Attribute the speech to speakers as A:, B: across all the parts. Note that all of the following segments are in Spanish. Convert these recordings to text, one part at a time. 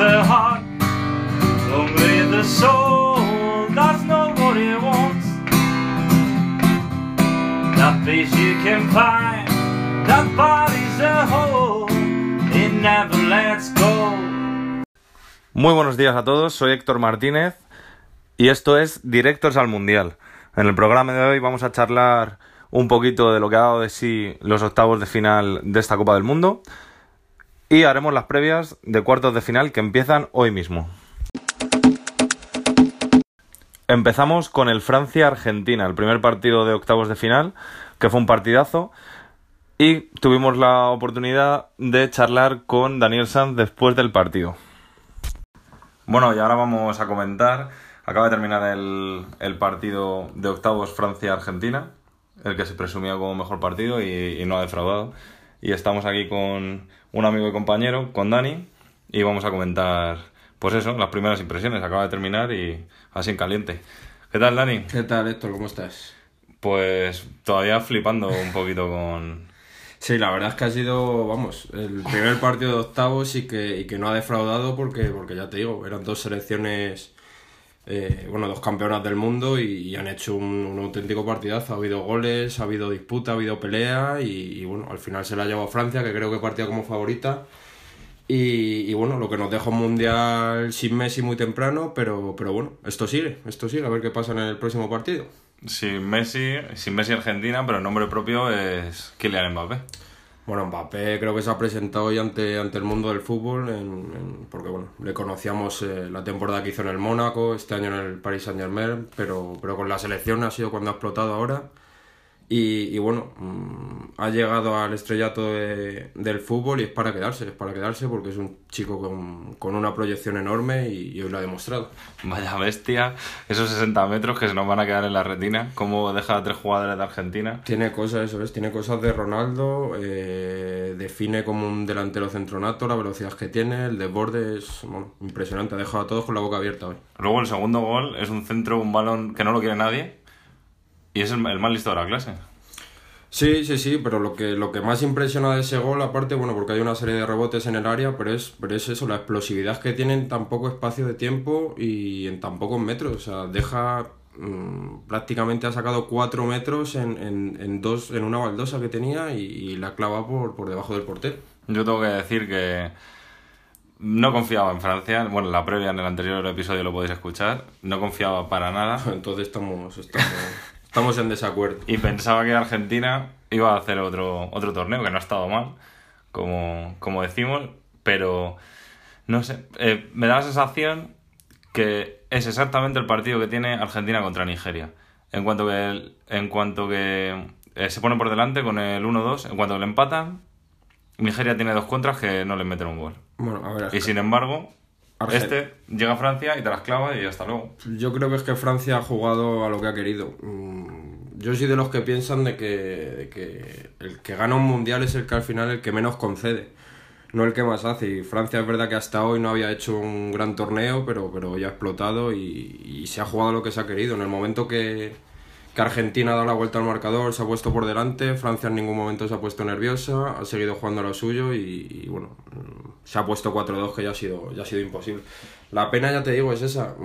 A: the heart, the soul does know what wants. You can find, body's a go.
B: Muy buenos días a todos, soy Héctor Martínez y esto es Directos al Mundial. En el programa de hoy vamos a charlar un poquito de lo que ha dado de sí los octavos de final de esta Copa del Mundo y haremos las previas de cuartos de final que empiezan hoy mismo. Empezamos con el Francia-Argentina, el primer partido de octavos de final, que fue un partidazo. Y tuvimos la oportunidad de charlar con Daniel Sanz después del partido. Bueno, y ahora vamos a comentar. Acaba de terminar el, partido de octavos Francia-Argentina, el que se presumía como mejor partido y no ha defraudado. Y estamos aquí con un amigo y compañero, con Dani, y vamos a comentar, pues eso, las primeras impresiones. Acaba de terminar y así en caliente. ¿Qué tal, Dani?
C: ¿Qué tal, Héctor? ¿Cómo estás?
B: Pues todavía flipando un poquito con...
C: Sí, la verdad es que ha sido, vamos, el primer partido de octavos y que, y que no ha defraudado porque, porque ya te digo, eran dos selecciones, eh, bueno, dos campeonas del mundo y, han hecho un, un, auténtico partidazo. Ha habido goles, ha habido disputa, ha habido pelea y, bueno, al final se la ha llevado Francia, que creo que partía como favorita. Y, y, bueno, lo que nos deja un mundial sin Messi muy temprano, pero, pero bueno, esto sigue, esto sigue, a ver qué pasa en el próximo partido.
B: Sin Messi, sin Messi Argentina, pero el nombre propio es Kylian Mbappé.
C: Bueno, Mbappé creo que se ha presentado hoy ante, ante el mundo del fútbol, en, porque bueno, le conocíamos eh, la temporada que hizo en el Mónaco, este año en el Paris Saint Germain, pero, pero con la selección ha sido cuando ha explotado ahora. Y, y bueno, mmm, ha llegado al estrellato de, del fútbol y es para quedarse, es para quedarse porque es un chico con, con una proyección enorme y, y, hoy lo ha demostrado.
B: Vaya bestia, esos 60 metros que se nos van a quedar en la retina, cómo deja a tres jugadores de Argentina.
C: Tiene cosas, eso es, tiene cosas de Ronaldo, eh, define como un delantero centronato, la velocidad que tiene, el desborde es bueno, impresionante, ha dejado a todos con la boca abierta hoy.
B: Luego el segundo gol es un centro, un balón que no lo quiere nadie y es el, el, más listo de la clase.
C: Sí, sí, sí, pero lo que, lo que más impresiona de ese gol, aparte, bueno, porque hay una serie de rebotes en el área, pero es, pero es eso, la explosividad que tiene en tan poco espacio de tiempo y en tan pocos metros. O sea, deja. Mmm, prácticamente ha sacado cuatro metros en, en, en, dos, en una baldosa que tenía y, y la clava por, por debajo del portero.
B: Yo tengo que decir que no confiaba en Francia. Bueno, la previa en el anterior episodio lo podéis escuchar. No confiaba para nada.
C: Entonces estamos, estamos, estamos en desacuerdo.
B: Y pensaba que Argentina iba a hacer otro, otro torneo, que no ha estado mal, como, como decimos, pero no sé, eh, me da la sensación que es exactamente el partido que tiene Argentina contra Nigeria. En cuanto que, en cuanto que eh, se pone por delante con el 1-2, en cuanto que le empatan, Nigeria tiene dos contras que no le meten un gol.
C: Bueno, a ver,
B: y sin embargo, Argel... este llega a Francia y te las clava y hasta luego.
C: Yo creo que es que Francia ha jugado a lo que ha querido. Yo soy de los que piensan de que, que el que gana un mundial es el que al final el que menos concede, no el que más hace. Y Francia es verdad que hasta hoy no había hecho un gran torneo, pero, pero ya ha explotado y, y se ha jugado lo que se ha querido. En el momento que, que Argentina ha dado la vuelta al marcador, se ha puesto por delante, Francia en ningún momento se ha puesto nerviosa, ha seguido jugando a lo suyo y, y bueno, se ha puesto 4-2 que ya ha, sido, ya ha sido imposible. La pena, ya te digo, es esa.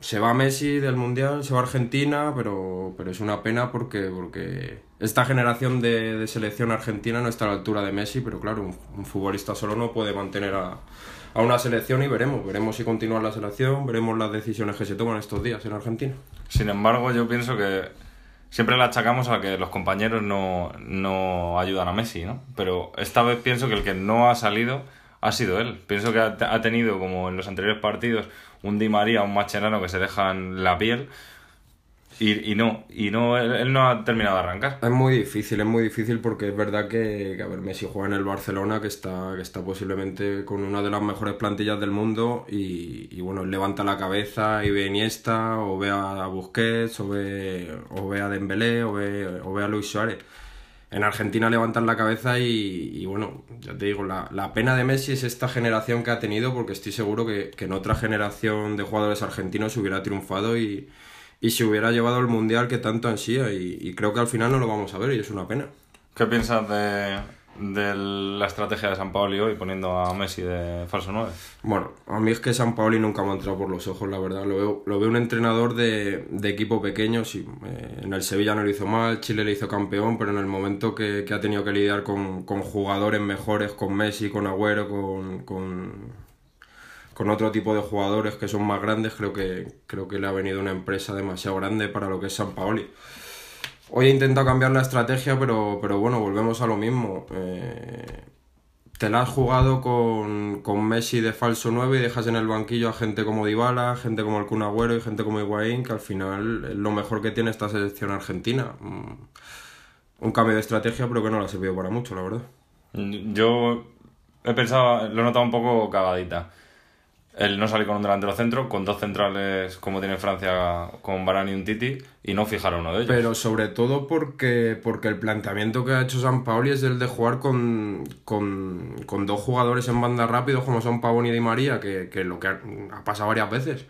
C: Se va Messi del Mundial, se va Argentina, pero, pero es una pena porque, porque esta generación de, de selección argentina no está a la altura de Messi, pero claro, un, un futbolista solo no puede mantener a, a una selección y veremos, veremos si continúa la selección, veremos las decisiones que se toman estos días en Argentina.
B: Sin embargo, yo pienso que siempre le achacamos a que los compañeros no, no ayudan a Messi, ¿no? Pero esta vez pienso que el que no ha salido ha sido él. Pienso que ha, ha tenido, como en los anteriores partidos, un Di María, un Macherano que se dejan la piel. Y, y, no, y no él, él, no ha terminado de arrancar.
C: Es muy difícil, es muy difícil porque es verdad que, que, a ver, Messi juega en el Barcelona, que está, que está posiblemente con una de las mejores plantillas del mundo y, y bueno, él levanta la cabeza y ve a Iniesta, o ve a Busquets, o ve, o ve a Dembélé, o ve, o ve a Luis Suárez. En Argentina levantan la cabeza y, y bueno, ya te digo, la, la, pena de Messi es esta generación que ha tenido porque estoy seguro que, que en otra generación de jugadores argentinos hubiera triunfado y y se hubiera llevado el mundial que tanto ansía y, y, creo que al final no lo vamos a ver y es una pena.
B: ¿Qué piensas de de la estrategia de San Paoli hoy poniendo a Messi de falso 9?
C: Bueno, a mí es que San Paoli nunca me ha entrado por los ojos, la verdad. Lo veo, lo veo un entrenador de, de equipo pequeño. Sí, eh, en el Sevilla no lo hizo mal, Chile le hizo campeón, pero en el momento que, que ha tenido que lidiar con, con, jugadores mejores, con Messi, con Agüero, con, con, con, otro tipo de jugadores que son más grandes, creo que, creo que le ha venido una empresa demasiado grande para lo que es San Paoli. Hoy he intentado cambiar la estrategia, pero, pero bueno, volvemos a lo mismo. Eh, te la has jugado con, con, Messi de falso 9 y dejas en el banquillo a gente como Dybala, gente como el Kun y gente como Higuaín, que al final es lo mejor que tiene esta selección argentina. Mm, un cambio de estrategia, pero que no la ha servido para mucho, la verdad.
B: Yo he pensado, lo he notado un poco cagadita el no salir con un delantero centro, con dos centrales como tiene Francia con Varane y un Titi, y no fijar a uno de ellos.
C: Pero sobre todo porque, porque el planteamiento que ha hecho San Paoli es el de jugar con, con, con dos jugadores en banda rápido como son Pavón y Di María, que, que lo que ha, ha pasado varias veces.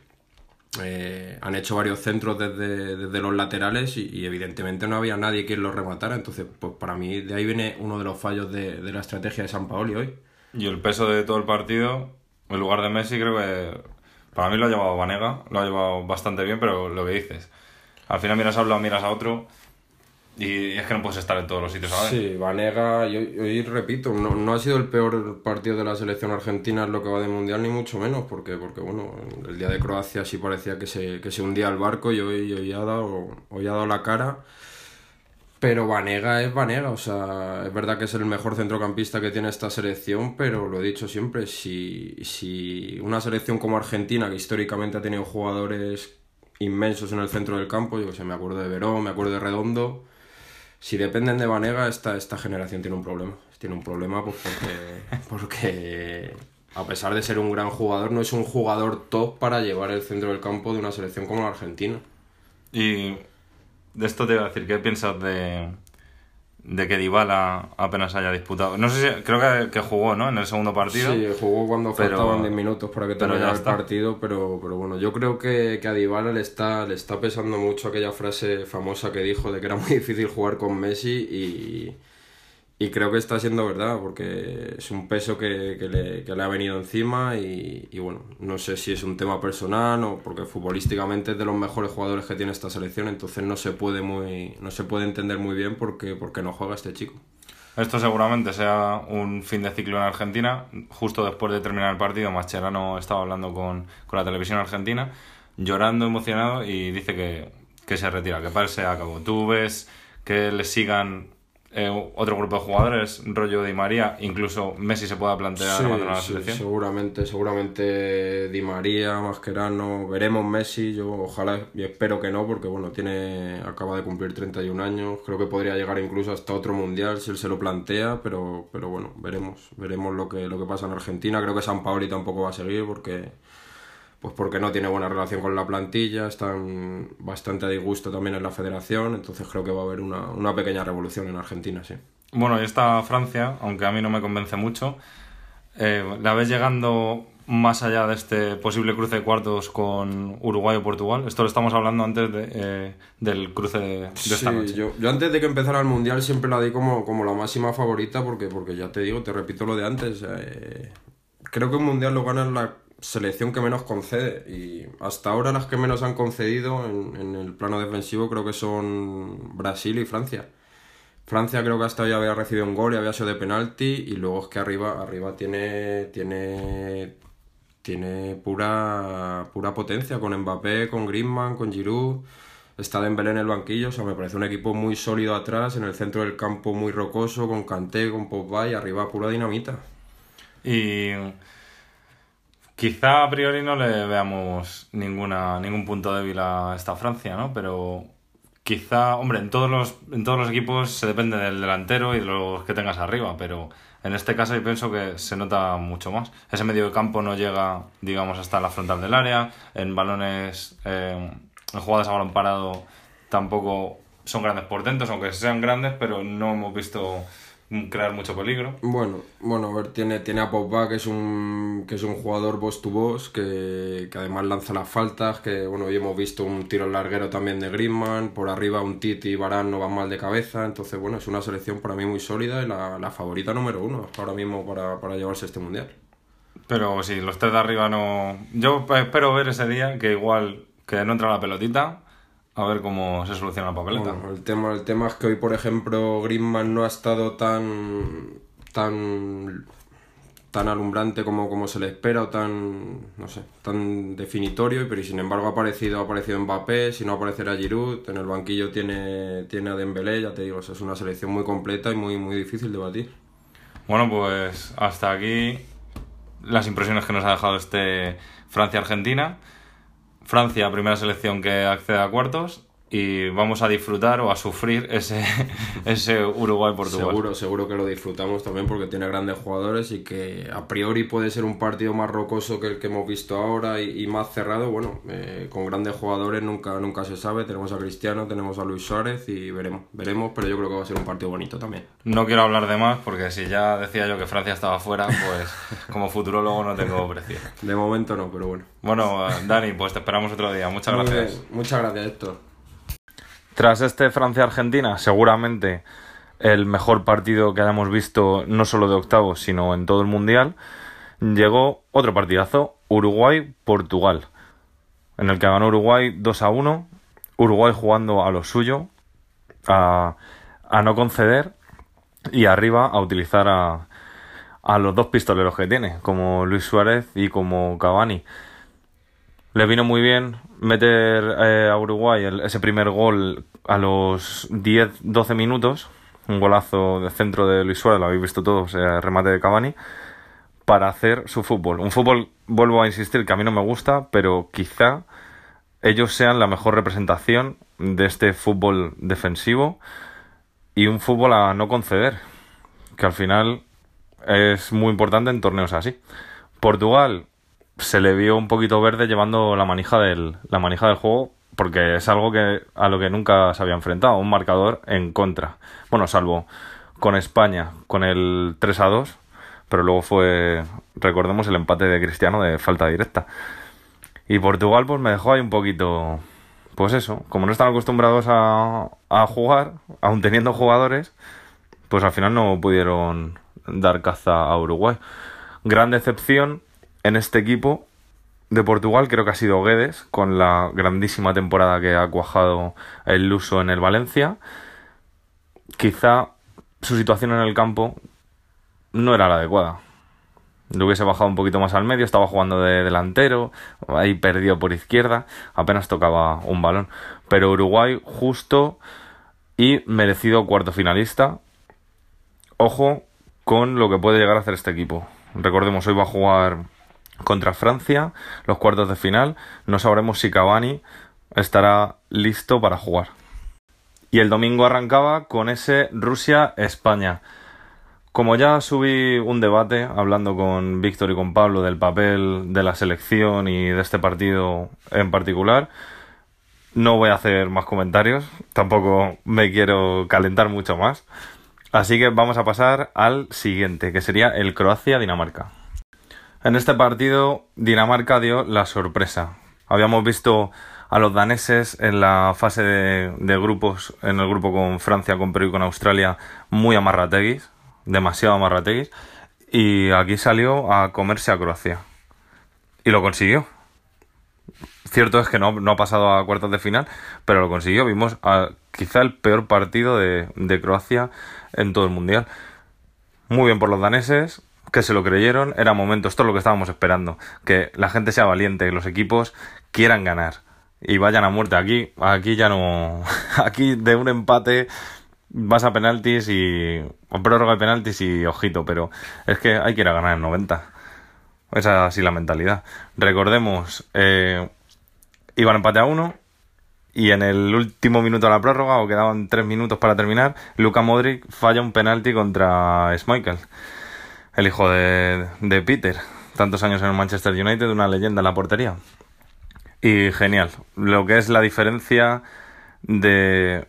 C: Eh, han hecho varios centros desde, desde los laterales y, y, evidentemente no había nadie quien los rematara. Entonces, pues para mí de ahí viene uno de los fallos de, de la estrategia de San Paoli hoy.
B: Y el peso de todo el partido en lugar de Messi creo que para mí lo ha llevado Vanega, lo ha llevado bastante bien, pero lo que dices, al final miras a uno, miras a otro y es que no puedes estar en todos los sitios a
C: Sí, Vanega, y hoy, repito, no, no, ha sido el peor partido de la selección argentina en lo que va de mundial, ni mucho menos, porque, porque bueno, el día de Croacia sí parecía que se, que se hundía el barco y hoy, hoy, ha dado, hoy ha dado la cara. Pero Vanega es Vanega, o sea, es verdad que es el mejor centrocampista que tiene esta selección, pero lo he dicho siempre, si, si una selección como Argentina, que históricamente ha tenido jugadores inmensos en el centro del campo, yo que sé, me acuerdo de Verón, me acuerdo de Redondo, si dependen de Vanega, esta, esta generación tiene un problema. Tiene un problema pues porque, porque a pesar de ser un gran jugador, no es un jugador top para llevar el centro del campo de una selección como la Argentina.
B: Y de esto te iba a decir, ¿qué piensas de, de que Dybala apenas haya disputado? No sé si, creo que, que jugó, ¿no? En el segundo partido.
C: Sí, jugó cuando pero, faltaban 10 minutos para que terminara el partido, pero, pero bueno, yo creo que, que a Dybala le está, le está pesando mucho aquella frase famosa que dijo de que era muy difícil jugar con Messi y y creo que está siendo verdad, porque es un peso que, que, le, que le, ha venido encima y, y, bueno, no sé si es un tema personal o porque futbolísticamente es de los mejores jugadores que tiene esta selección, entonces no se puede muy no se puede entender muy bien por qué, no juega este chico.
B: Esto seguramente sea un fin de ciclo en Argentina. Justo después de terminar el partido, Mascherano estaba hablando con, con la televisión argentina, llorando, emocionado, y dice que, que se retira, que para se acabó. Tú ves que le sigan eh, otro grupo de jugadores, rollo Di María, incluso Messi se pueda plantear
C: sí,
B: abandonar la
C: sí,
B: selección.
C: Seguramente, seguramente Di María, Mascherano, veremos Messi, yo ojalá y espero que no, porque bueno, tiene acaba de cumplir 31 años, creo que podría llegar incluso hasta otro mundial si él se lo plantea, pero, pero bueno, veremos, veremos lo que, lo que pasa en Argentina, creo que San Paoli tampoco va a seguir porque pues porque no tiene buena relación con la plantilla, están bastante a disgusto también en la federación, entonces creo que va a haber una, una pequeña revolución en Argentina, sí.
B: Bueno, y esta Francia, aunque a mí no me convence mucho, eh, ¿la ves llegando más allá de este posible cruce de cuartos con Uruguay o Portugal? Esto lo estamos hablando antes de, eh, del cruce de, de esta
C: sí,
B: noche.
C: Yo, yo antes de que empezara el Mundial siempre la di como, como la máxima favorita porque, porque ya te digo, te repito lo de antes, eh, creo que un Mundial lo gana la selección que menos concede y hasta ahora las que menos han concedido en, en, el plano defensivo creo que son Brasil y Francia. Francia creo que hasta ya había recibido un gol y había sido de penalti y luego es que arriba arriba tiene tiene tiene pura pura potencia con Mbappé, con Griezmann, con Giroud. Está Dembélé en el banquillo, o sea, me parece un equipo muy sólido atrás, en el centro del campo muy rocoso, con Kanté, con Pogba y arriba pura dinamita.
B: Y Quizá a priori no le veamos ninguna, ningún punto débil a esta Francia, ¿no? Pero quizá, hombre, en todos los, en todos los equipos se depende del delantero y de los que tengas arriba, pero en este caso yo pienso que se nota mucho más. Ese medio de campo no llega, digamos, hasta la frontal del área, en balones, eh, en jugadas a balón parado tampoco son grandes portentos, aunque sean grandes, pero no hemos visto crear mucho peligro.
C: Bueno, bueno, a ver, tiene, tiene a Pogba, que es un, que es un jugador boss to boss, que, que además lanza las faltas, que bueno, hoy hemos visto un tiro larguero también de Griezmann, por arriba un Titi y Varane no van mal de cabeza, entonces bueno, es una selección para mí muy sólida y la, la favorita número uno ahora mismo para, para llevarse este mundial.
B: Pero sí, los tres de arriba no... Yo espero ver ese día que igual que no entra la pelotita, a ver cómo se soluciona la papeleta.
C: Bueno, el tema, el tema es que hoy, por ejemplo, Griezmann no ha estado tan tan tan alumbrante como, como se le espera o tan no sé, tan definitorio, pero sin embargo ha aparecido, ha aparecido Mbappé, si no aparecerá Giroud, en el banquillo tiene, tiene a Dembélé, ya te digo, es una selección muy completa y muy, muy difícil de batir.
B: Bueno, pues hasta aquí las impresiones que nos ha dejado este Francia-Argentina. Francia, primera selección que accede a cuartos y vamos a disfrutar o a sufrir ese, ese Uruguay-Portugal.
C: Seguro, seguro que lo disfrutamos también porque tiene grandes jugadores y que a priori puede ser un partido más rocoso que el que hemos visto ahora y, y más cerrado. Bueno, eh, con grandes jugadores nunca, nunca se sabe. Tenemos a Cristiano, tenemos a Luis Suárez y veremos, veremos, pero yo creo que va a ser un partido bonito también.
B: No quiero hablar de más porque si ya decía yo que Francia estaba fuera, pues como futurólogo no tengo precio.
C: De momento no, pero bueno.
B: Bueno, Dani, pues te esperamos otro día. Muchas
C: Muy
B: gracias.
C: bien, Muchas gracias, Héctor.
B: Tras este Francia-Argentina, seguramente el mejor partido que hayamos visto no solo de octavos, sino en todo el Mundial, llegó otro partidazo, Uruguay-Portugal, en el que ganó Uruguay 2 a 1, Uruguay jugando a lo suyo, a, a no conceder y arriba a utilizar a, a los dos pistoleros que tiene, como Luis Suárez y como Cavani. Le vino muy bien meter eh, a Uruguay ese primer gol a los 10-12 minutos. Un golazo de centro de Luis Suárez, lo habéis visto todos, remate de Cavani, para hacer su fútbol. Un fútbol, vuelvo a insistir, que a mí no me gusta, pero quizá ellos sean la mejor representación de este fútbol defensivo y un fútbol a no conceder, que al final es muy importante en torneos así. Portugal se le vio un poquito verde llevando la manija del, la manija del juego porque es algo que a lo que nunca se había enfrentado, un marcador en contra. Bueno, salvo con España, con el 3 a 2, pero luego fue, recordemos, el empate de Cristiano de falta directa. Y Portugal pues me dejó ahí un poquito, pues eso, como no están acostumbrados a, a jugar, aun teniendo jugadores, pues al final no pudieron dar caza a Uruguay. Gran decepción en este equipo de Portugal creo que ha sido Guedes, con la grandísima temporada que ha cuajado el Luso en el Valencia. Quizá su situación en el campo no era la adecuada. Lo hubiese bajado un poquito más al medio, estaba jugando de delantero, ahí perdió por izquierda, apenas tocaba un balón. Pero Uruguay justo y merecido cuarto finalista. Ojo con lo que puede llegar a hacer este equipo. Recordemos, hoy va a jugar contra Francia, los cuartos de final. No sabremos si Cavani estará listo para jugar. Y el domingo arrancaba con ese Rusia-España. Como ya subí un debate hablando con Víctor y con Pablo del papel de la selección y de este partido en particular, no voy a hacer más comentarios, tampoco me quiero calentar mucho más. Así que vamos a pasar al siguiente, que sería el Croacia-Dinamarca. En este partido, Dinamarca dio la sorpresa. Habíamos visto a los daneses en la fase de, grupos, en el grupo con Francia, con Perú y con Australia, muy amarrateguis, demasiado amarrateguis, y aquí salió a comerse a Croacia. Y lo consiguió. Cierto es que no, ha pasado a cuartos de final, pero lo consiguió. Vimos quizá el peor partido de, de Croacia en todo el mundial. Muy bien por los daneses, que se lo creyeron. Era momento, esto es lo que estábamos esperando. Que la gente sea valiente, que los equipos quieran ganar. Y vayan a muerte. Aquí, aquí ya no. Aquí de un empate vas a penaltis y. Prórroga de penaltis y ojito, pero es que hay que ir a ganar en 90. Esa es así la mentalidad. Recordemos, eh, iban empate a uno. Y en el último minuto de la prórroga, o quedaban tres minutos para terminar, Luka Modric falla un penalti contra Schmeichel, el hijo de, de Peter. Tantos años en el Manchester United, una leyenda en la portería. Y genial. Lo que es la diferencia de,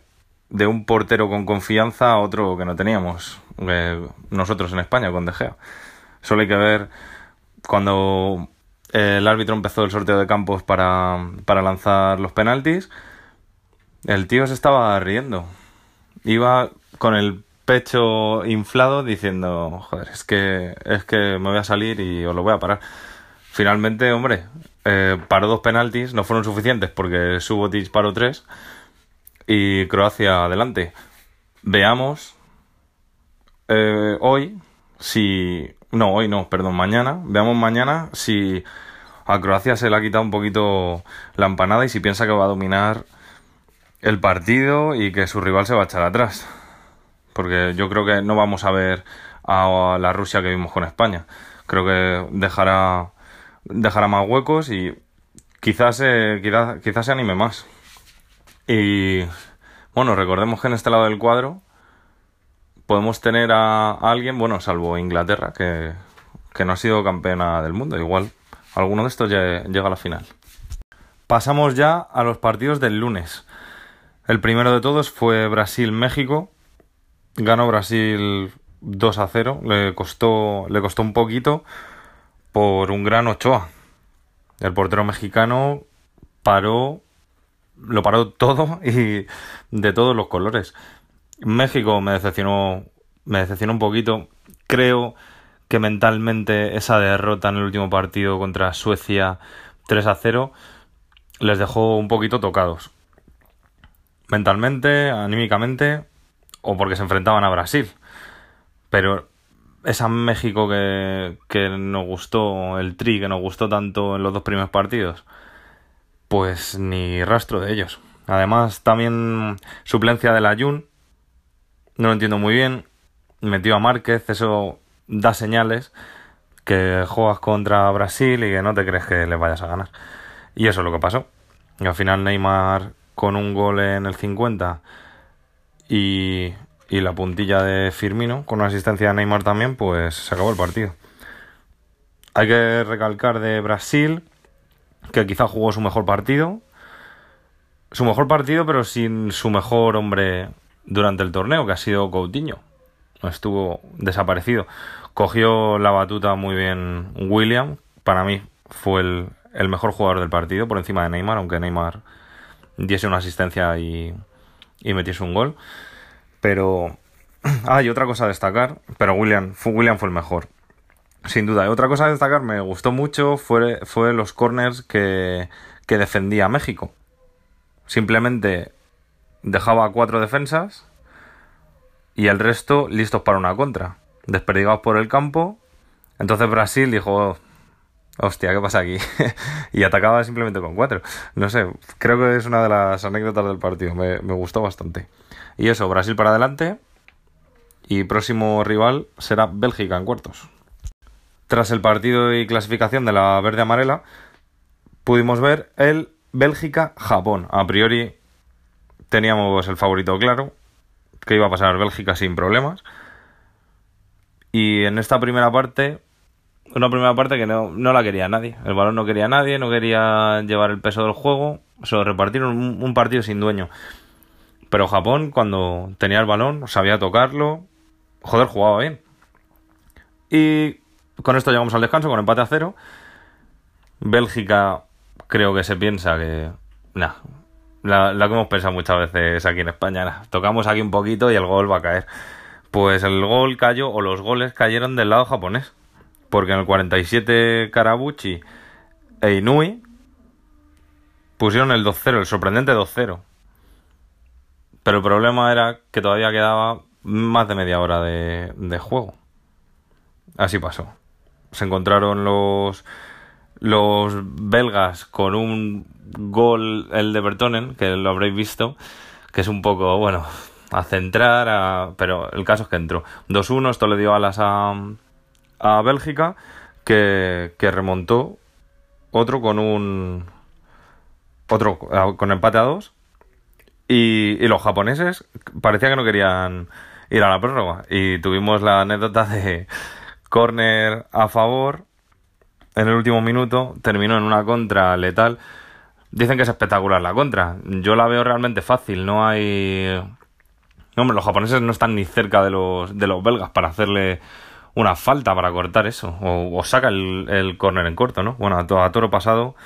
B: de un portero con confianza a otro que no teníamos. eh, nosotros en España con De Gea. Solo hay que ver cuando el árbitro empezó el sorteo de campos para, para lanzar los penaltis, el tío se estaba riendo. Iba con el pecho inflado diciendo, joder, es que, es que me voy a salir y os lo voy a parar. Finalmente, hombre, eh, paró dos penaltis, no fueron suficientes porque Subotic paró tres y Croacia adelante. Veamos eh, hoy si... No, hoy no, perdón, mañana. Veamos mañana si a Croacia se le ha quitado un poquito la empanada y si piensa que va a dominar el partido y que su rival se va a echar atrás. Porque yo creo que no vamos a ver a la Rusia que vimos con España. Creo que dejará, dejará más huecos y quizás, quizás, quizás se anime más. Y bueno, recordemos que en este lado del cuadro podemos tener a, alguien, bueno, salvo Inglaterra, que, que no ha sido campeona del mundo. Igual alguno de estos llega a la final. Pasamos ya a los partidos del lunes. El primero de todos fue Brasil-México. Ganó Brasil 2 a 0. Le costó, le costó un poquito por un gran Ochoa. El portero mexicano paró, lo paró todo y de todos los colores. México me decepcionó, me decepcionó un poquito. Creo que mentalmente esa derrota en el último partido contra Suecia 3 a 0 les dejó un poquito tocados. Mentalmente, anímicamente o porque se enfrentaban a Brasil. Pero esa México que, que nos gustó, el tri que nos gustó tanto en los dos primeros partidos, pues ni rastro de ellos. Además, también suplencia de la Jun, no lo entiendo muy bien. Metió a Márquez, eso da señales que juegas contra Brasil y que no te crees que le vayas a ganar. Y eso es lo que pasó. Y al final Neymar con un gol en el 50 y, y la puntilla de Firmino con una asistencia de Neymar también, pues se acabó el partido. Hay que recalcar de Brasil que quizá jugó su mejor partido. Su mejor partido, pero sin su mejor hombre durante el torneo, que ha sido Coutinho estuvo desaparecido. Cogió la batuta muy bien William, para mí fue el, mejor jugador del partido por encima de Neymar, aunque Neymar diese una asistencia y, y metiese un gol. Pero hay otra cosa a destacar, pero William William fue el mejor. Sin duda. Y otra cosa a destacar, me gustó mucho, fue, fue los corners que, que defendía México. Simplemente dejaba cuatro defensas y el resto listos para una contra. Desperdigados por el campo. Entonces Brasil dijo, hostia, ¿qué pasa aquí? y atacaba simplemente con cuatro. No sé, creo que es una de las anécdotas del partido. Me, me gustó bastante. Y eso, Brasil para adelante. Y próximo rival será Bélgica en cuartos. Tras el partido y clasificación de la verde amarela, pudimos ver el Bélgica-Japón. A priori teníamos el favorito claro, que iba a pasar Bélgica sin problemas. Y en esta primera parte, una primera parte que no, la quería nadie. El balón no quería nadie, no quería llevar el peso del juego. Solo repartieron un, un partido sin dueño. Pero Japón, cuando tenía el balón, sabía tocarlo. Joder, jugaba bien. Y con esto llegamos al descanso, con empate a cero. Bélgica creo que se piensa que... Nah, la, que hemos pensado muchas veces aquí en España. Tocamos aquí un poquito y el gol va a caer. Pues el gol cayó, o los goles cayeron del lado japonés. Porque en el 47 Karabuchi e Inui pusieron el 2-0, el sorprendente 2-0. Pero el problema era que todavía quedaba más de media hora de, de juego. Así pasó. Se encontraron los los belgas con un gol, el de Bertonen, que lo habréis visto, que es un poco, bueno, a centrar, pero el caso es que entró. 2-1, esto le dio alas a, a Bélgica, que, que remontó otro con un... Otro con empate a 2. Y, y los japoneses parecía que no querían ir a la prórroga. Y tuvimos la anécdota de córner a favor en el último minuto, terminó en una contra letal. Dicen que es espectacular la contra. Yo la veo realmente fácil, no hay Hombre, los japoneses no están ni cerca de los, de los belgas para hacerle una falta para cortar eso. O, saca el, el córner en corto, ¿no? Bueno, a, toro pasado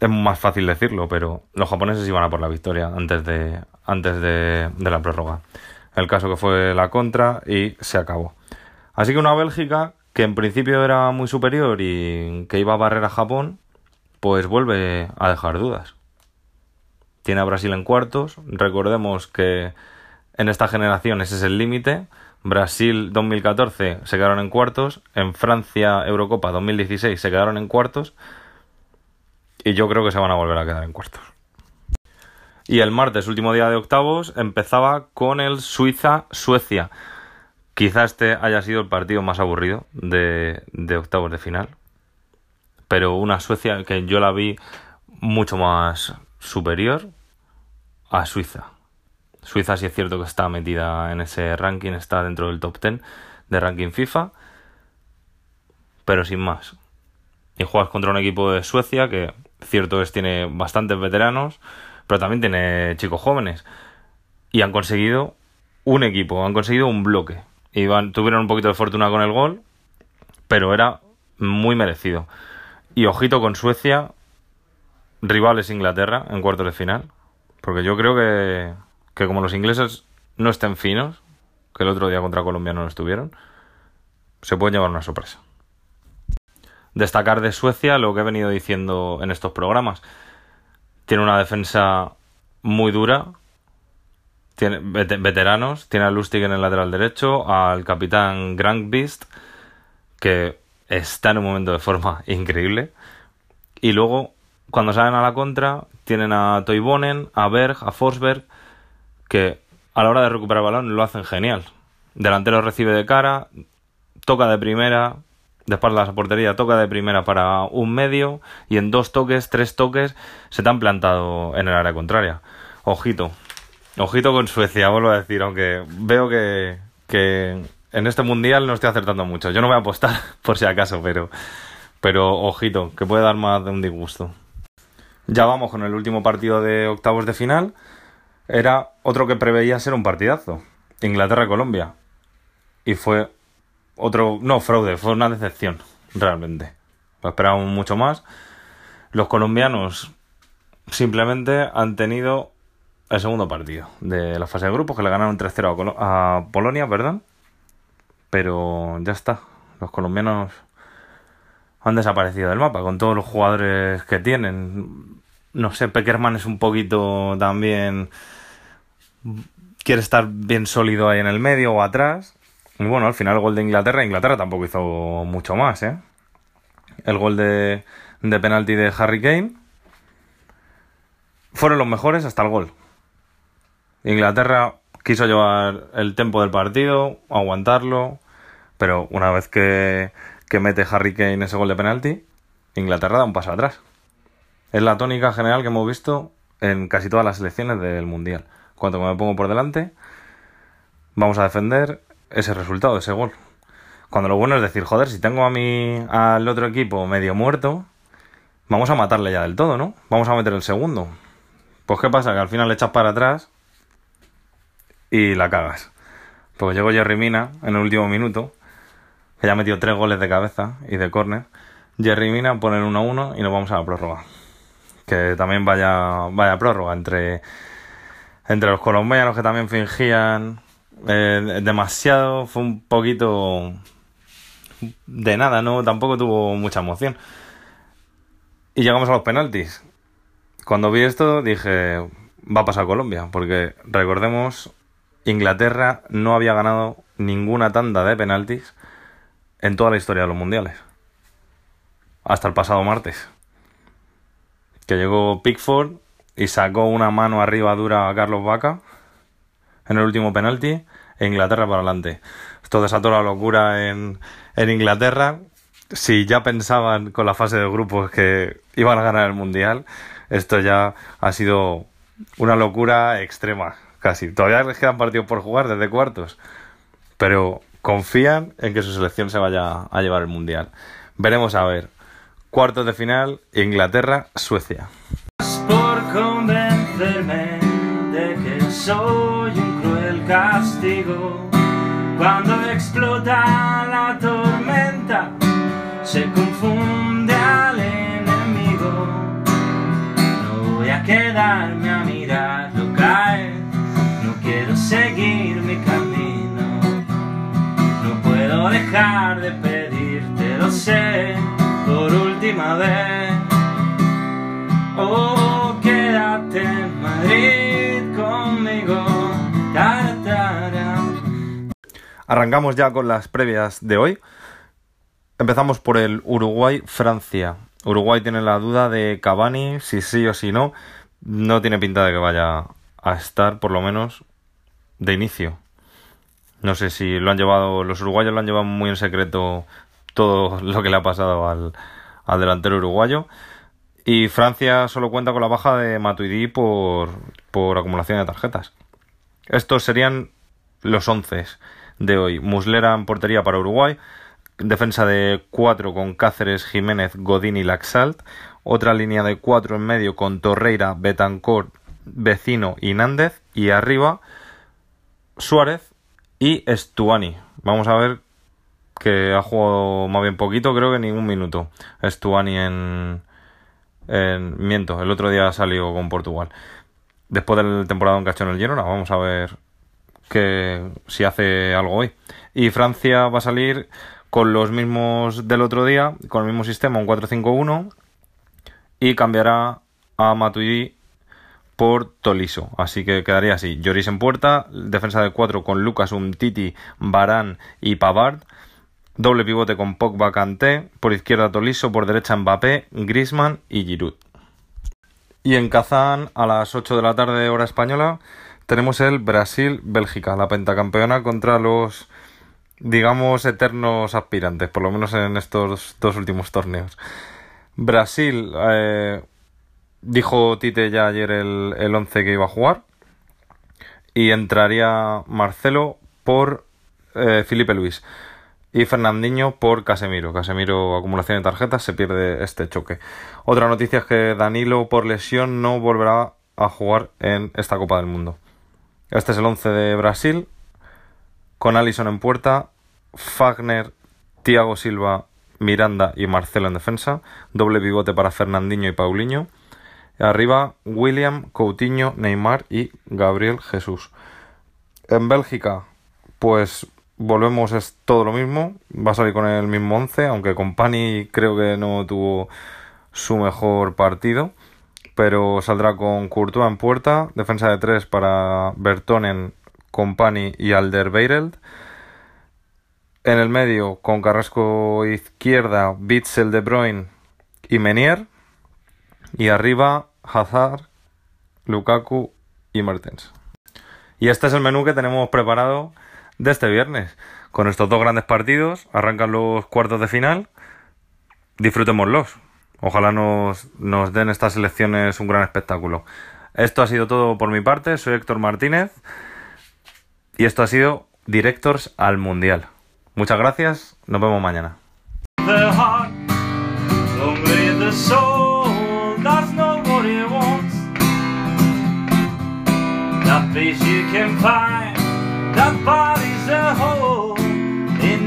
B: es más fácil decirlo, pero los japoneses iban a por la victoria antes de, antes de, de la prórroga. El caso que fue la contra y se acabó. Así que una Bélgica que en principio era muy superior y que iba a barrer a Japón, pues vuelve a dejar dudas. Tiene a Brasil en cuartos. Recordemos que en esta generación ese es el límite. Brasil 2014 se quedaron en cuartos. En Francia Eurocopa 2016 se quedaron en cuartos. Y yo creo que se van a volver a quedar en cuartos. Y el martes, último día de octavos, empezaba con el Suiza-Suecia. Quizá este haya sido el partido más aburrido de, de octavos de final. Pero una Suecia que yo la vi mucho más superior a Suiza. Suiza sí es cierto que está metida en ese ranking, está dentro del top 10 de ranking FIFA, pero sin más. Y juegas contra un equipo de Suecia que cierto es tiene bastantes veteranos, pero también tiene chicos jóvenes. Y han conseguido un equipo, han conseguido un bloque. Y tuvieron un poquito de fortuna con el gol, pero era muy merecido. Y ojito con Suecia, rivales Inglaterra en cuartos de final. Porque yo creo que, que como los ingleses no estén finos, que el otro día contra Colombia no lo estuvieron, se puede llevar una sorpresa. Destacar de Suecia lo que he venido diciendo en estos programas. Tiene una defensa muy dura, tiene veteranos, tiene a Lustig en el lateral derecho, al capitán Grant Beast, que está en un momento de forma increíble. Y luego cuando salen a la contra, tienen a Toivonen, a Berg, a Forsberg, que a la hora de recuperar balón lo hacen genial. Delantero recibe de cara, toca de primera, de espaldas a la portería, toca de primera para un medio y en dos toques, tres toques, se te han plantado en el área contraria. Ojito, ojito con Suecia, vuelvo a decir, aunque veo que, que en este mundial no estoy acertando mucho. Yo no voy a apostar por si acaso, pero, pero ojito, que puede dar más de un disgusto. Ya vamos con el último partido de octavos de final. Era otro que preveía ser un partidazo. Inglaterra-Colombia. Y fue otro... No, fraude, fue una decepción, realmente. Lo esperábamos mucho más. Los colombianos simplemente han tenido el segundo partido de la fase de grupos, que le ganaron 3-0 a, a Polonia, perdón. Pero ya está. Los colombianos han desaparecido del mapa con todos los jugadores que tienen. No sé, Peckerman es un poquito también. Quiere estar bien sólido ahí en el medio o atrás. Y bueno, al final el gol de Inglaterra, Inglaterra tampoco hizo mucho más, ¿eh? El gol de, penalti de Harry Kane. Fueron los mejores hasta el gol. Inglaterra quiso llevar el tempo del partido, aguantarlo, pero una vez que que mete Harry Kane ese gol de penalti, Inglaterra da un paso atrás. Es la tónica general que hemos visto en casi todas las selecciones del Mundial. Cuando me pongo por delante, vamos a defender ese resultado, ese gol. Cuando lo bueno es decir, joder, si tengo a mi, al otro equipo medio muerto, vamos a matarle ya del todo, ¿no? Vamos a meter el segundo. Pues qué pasa, que al final le echas para atrás y la cagas. Pues llegó Jerry Mina en el último minuto que ya ha metido tres goles de cabeza y de córner. Jerry Mina pone 1-1 y nos vamos a la prórroga. Que también vaya, vaya prórroga entre, entre los colombianos que también fingían eh, demasiado. Fue un poquito de nada, ¿no? Tampoco tuvo mucha emoción. Y llegamos a los penaltis. Cuando vi esto dije, va a pasar Colombia, porque recordemos, Inglaterra no había ganado ninguna tanda de penaltis en toda la historia de los mundiales. Hasta el pasado martes. Que llegó Pickford y sacó una mano arriba dura a Carlos Vaca en el último penalti e Inglaterra para adelante. Esto desató la locura en, en Inglaterra. Si ya pensaban con la fase de grupos que iban a ganar el mundial, esto ya ha sido una locura extrema, casi. Todavía les quedan partidos por jugar desde cuartos. Pero confían en que su selección se vaya a llevar el mundial. Veremos a ver. Cuartos de final, Inglaterra-Suecia.
A: Convencerme de que soy un cruel castigo. Cuando explota la tormenta, se confunde al enemigo. No voy a quedarme a mirarlo caer, no quiero seguir mi camino. No puedo dejar de pedirte, lo sé, por última vez. Oh, Madrid conmigo.
B: Arrancamos ya con las previas de hoy. Empezamos por el Uruguay-Francia. Uruguay tiene la duda de Cavani, si sí o si no. No tiene pinta de que vaya a estar, por lo menos, de inicio. No sé si lo han llevado, los uruguayos lo han llevado muy en secreto todo lo que le ha pasado al delantero uruguayo. Y Francia solo cuenta con la baja de Matuidi por, por acumulación de tarjetas. Estos serían los 11 de hoy. Muslera en portería para Uruguay. Defensa de 4 con Cáceres, Jiménez, Godín y Laxalt. Otra línea de 4 en medio con Torreira, Betancourt, Vecino y Nández. Y arriba Suárez y Estuani. Vamos a ver que ha jugado más bien poquito, creo que ningún minuto. Estuani en, en miento, el otro día salió con Portugal. Después del temporada en cachó en el Girona, vamos a ver que si hace algo hoy. Y Francia va a salir con los mismos del otro día, con el mismo sistema, un 4-5-1, y cambiará a Matuidi por Toliso. Así que quedaría así. Lloris en puerta, defensa de 4 con Lucas, Umtiti, Barán y Pavard. Doble pivote con Pogba Kanté, por izquierda Toliso, por derecha Mbappé, Grisman y Giroud. Y en Kazán, a las 8 de la tarde hora española, tenemos el Brasil-Bélgica, la pentacampeona contra los, digamos, eternos aspirantes, por lo menos en estos dos últimos torneos. Brasil, eh, dijo Tite ya ayer el, el 11 que iba a jugar, y entraría Marcelo por eh, Felipe Luis y Fernandinho por Casemiro. Casemiro, acumulación de tarjetas, se pierde este choque. Otra noticia es que Danilo, por lesión, no volverá a jugar en esta Copa del Mundo. Este es el 11 de Brasil, con Alison en puerta, Fagner, Thiago Silva, Miranda y Marcelo en defensa, doble pivote para Fernandinho y Paulinho. Arriba, William, Coutinho, Neymar y Gabriel Jesús. En Bélgica, pues volvemos, es todo lo mismo. Va a salir con el mismo 11, aunque con Pani creo que no tuvo su mejor partido. Pero saldrá con Courtois en puerta, defensa de 3 para Bertonen, Compani y Alderweireld. En el medio, con Carrasco izquierda, Bitzel, De Bruyne y Menier. Y arriba, Hazard, Lukaku y Mertens. Y este es el menú que tenemos preparado de este viernes. Con estos dos grandes partidos, arrancan los cuartos de final. Disfrutémoslos. Ojalá nos, nos den estas elecciones un gran espectáculo. Esto ha sido todo por mi parte. Soy Héctor Martínez. Y esto ha sido Directors al Mundial. Muchas gracias. Nos vemos mañana.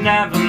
A: Never lets